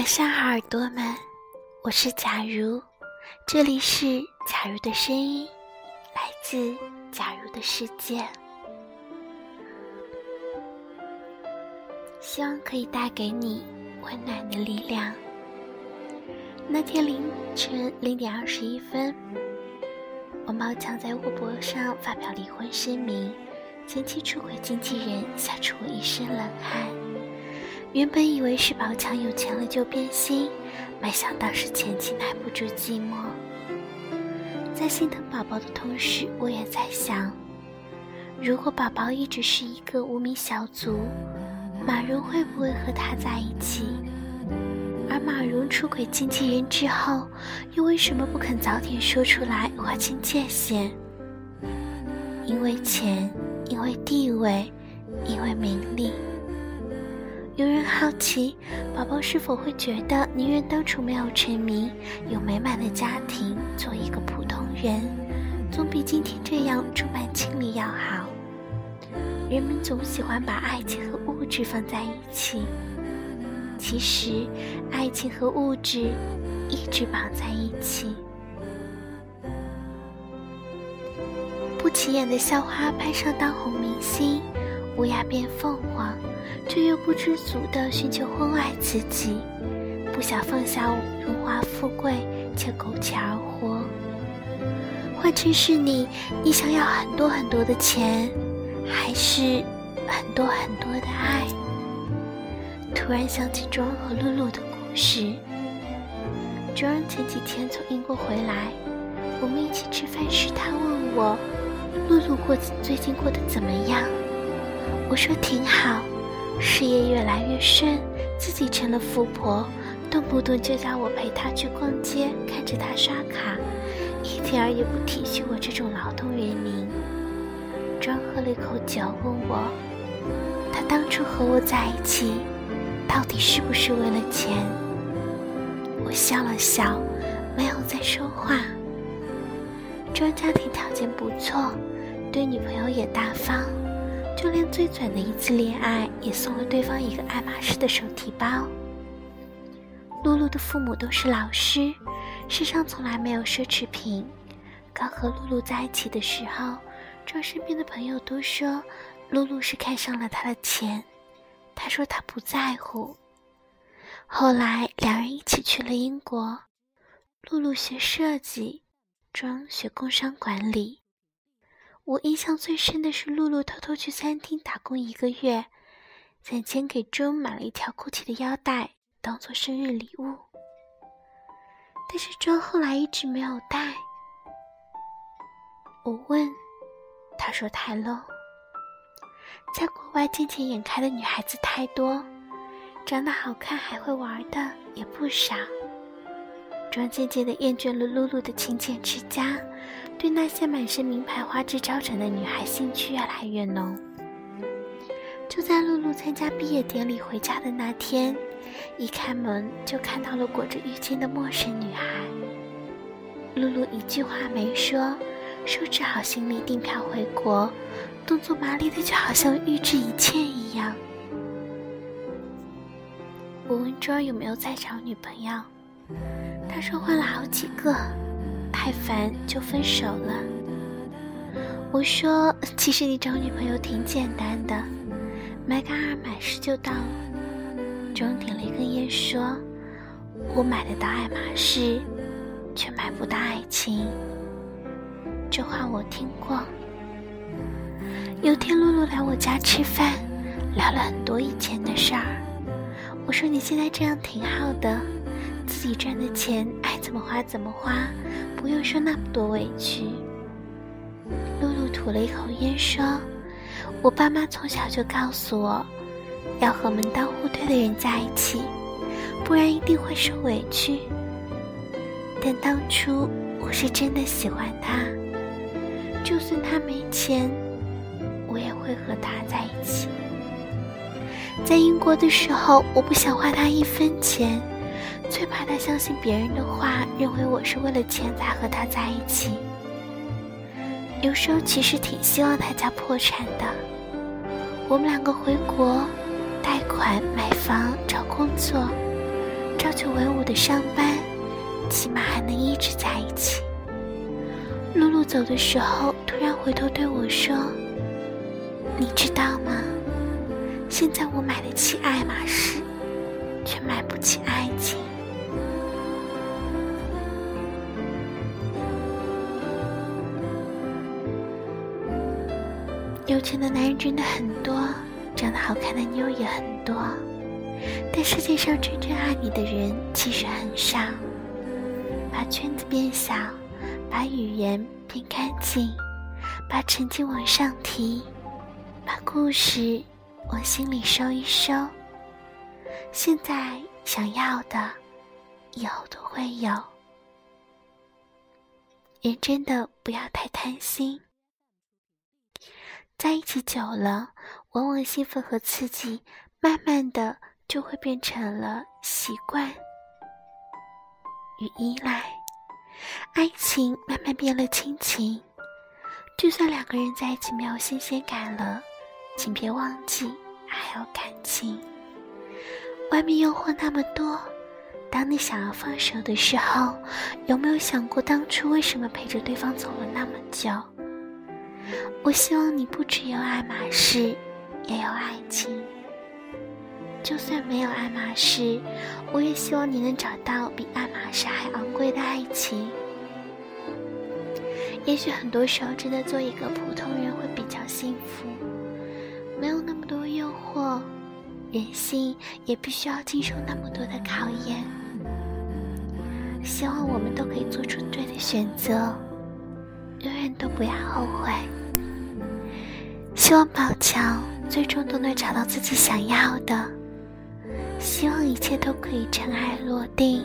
晚上好，耳朵们，我是假如，这里是假如的声音，来自假如的世界，希望可以带给你温暖的力量。那天凌晨零点二十一分，王宝强在微博上发表离婚声明，前妻出轨经纪人，吓出我一身冷汗。原本以为是宝强有钱了就变心，没想到是前妻耐不住寂寞。在心疼宝宝的同时，我也在想，如果宝宝一直是一个无名小卒，马蓉会不会和他在一起？而马蓉出轨经纪人之后，又为什么不肯早点说出来，划清界限？因为钱，因为地位，因为名利。有人好奇，宝宝是否会觉得宁愿当初没有成名，有美满的家庭，做一个普通人，总比今天这样充满清理要好？人们总喜欢把爱情和物质放在一起。其实，爱情和物质一直绑在一起。不起眼的校花攀上当红明星，乌鸦变凤凰，却又不知足的寻求婚外刺激，不想放下荣华富贵，却苟且而活。换成是你，你想要很多很多的钱，还是很多很多的爱？突然想起庄和露露的故事。庄前几天从英国回来，我们一起吃饭时，他问我，露露过最近过得怎么样？我说挺好，事业越来越顺，自己成了富婆，动不动就叫我陪她去逛街，看着她刷卡，一点儿也不体恤我这种劳动人民。庄喝了一口酒，问我，他当初和我在一起。到底是不是为了钱？我笑了笑，没有再说话。庄家庭条件不错，对女朋友也大方，就连最短的一次恋爱也送了对方一个爱马仕的手提包。露露的父母都是老师，世上从来没有奢侈品。刚和露露在一起的时候，庄身边的朋友都说，露露是看上了他的钱。他说他不在乎。后来两人一起去了英国，露露学设计，庄学工商管理。我印象最深的是露露偷偷去餐厅打工一个月，攒钱给钟买了一条 GUCCI 的腰带，当做生日礼物。但是庄后来一直没有带。我问，他说太 low。在国外见钱眼开的女孩子太多，长得好看还会玩的也不少。庄渐渐的厌倦了露露的勤俭持家，对那些满身名牌、花枝招展的女孩兴趣越来越浓。就在露露参加毕业典礼回家的那天，一开门就看到了裹着浴巾的陌生女孩。露露一句话没说，收拾好行李订票回国。动作麻利的，就好像预知一切一样。我问庄有没有在找女朋友，他说换了好几个，太烦就分手了。我说其实你找女朋友挺简单的，买个二买十就到钟。点了一根烟说：“我买得到爱马仕，却买不到爱情。”这话我听过。有天，露露来我家吃饭，聊了很多以前的事儿。我说：“你现在这样挺好的，自己赚的钱爱怎么花怎么花，不用受那么多委屈。”露露吐了一口烟说：“我爸妈从小就告诉我，要和门当户对的人在一起，不然一定会受委屈。但当初我是真的喜欢他，就算他没钱。”我也会和他在一起。在英国的时候，我不想花他一分钱，他相信别人的话，认为我是为了钱才和他在一起。有时候其实挺希望他家破产的，我们两个回国，贷款买房找工作，朝九晚五的上班，起码还能一直在一起。露露走的时候，突然回头对我说：“你知道吗？现在我买得起爱马仕，却买不起爱情。有钱的男人真的很多，长得好看的妞也很多。”但世界上真正爱你的人其实很少。把圈子变小，把语言变干净，把成绩往上提，把故事往心里收一收。现在想要的，以后都会有。人真的不要太贪心。在一起久了，往往兴奋和刺激，慢慢的。就会变成了习惯与依赖，爱情慢慢变了亲情。就算两个人在一起没有新鲜感了，请别忘记还有感情。外面诱惑那么多，当你想要放手的时候，有没有想过当初为什么陪着对方走了那么久？我希望你不只有爱马仕，也有爱情。就算没有爱马仕，我也希望你能找到比爱马仕还昂贵的爱情。也许很多时候，真的做一个普通人会比较幸福，没有那么多诱惑，人性也必须要经受那么多的考验。希望我们都可以做出对的选择，不要后悔。希望宝强最终都能找到自己想要的。希望一切都可以尘埃落定，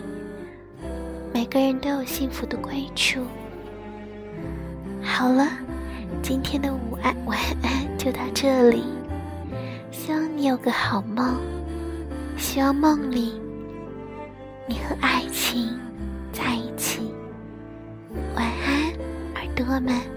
每个人都有幸福的归处。好了，今天的午安晚安就到这里，希望你有个好梦，希望梦里你和爱情在一起。晚安，耳朵们。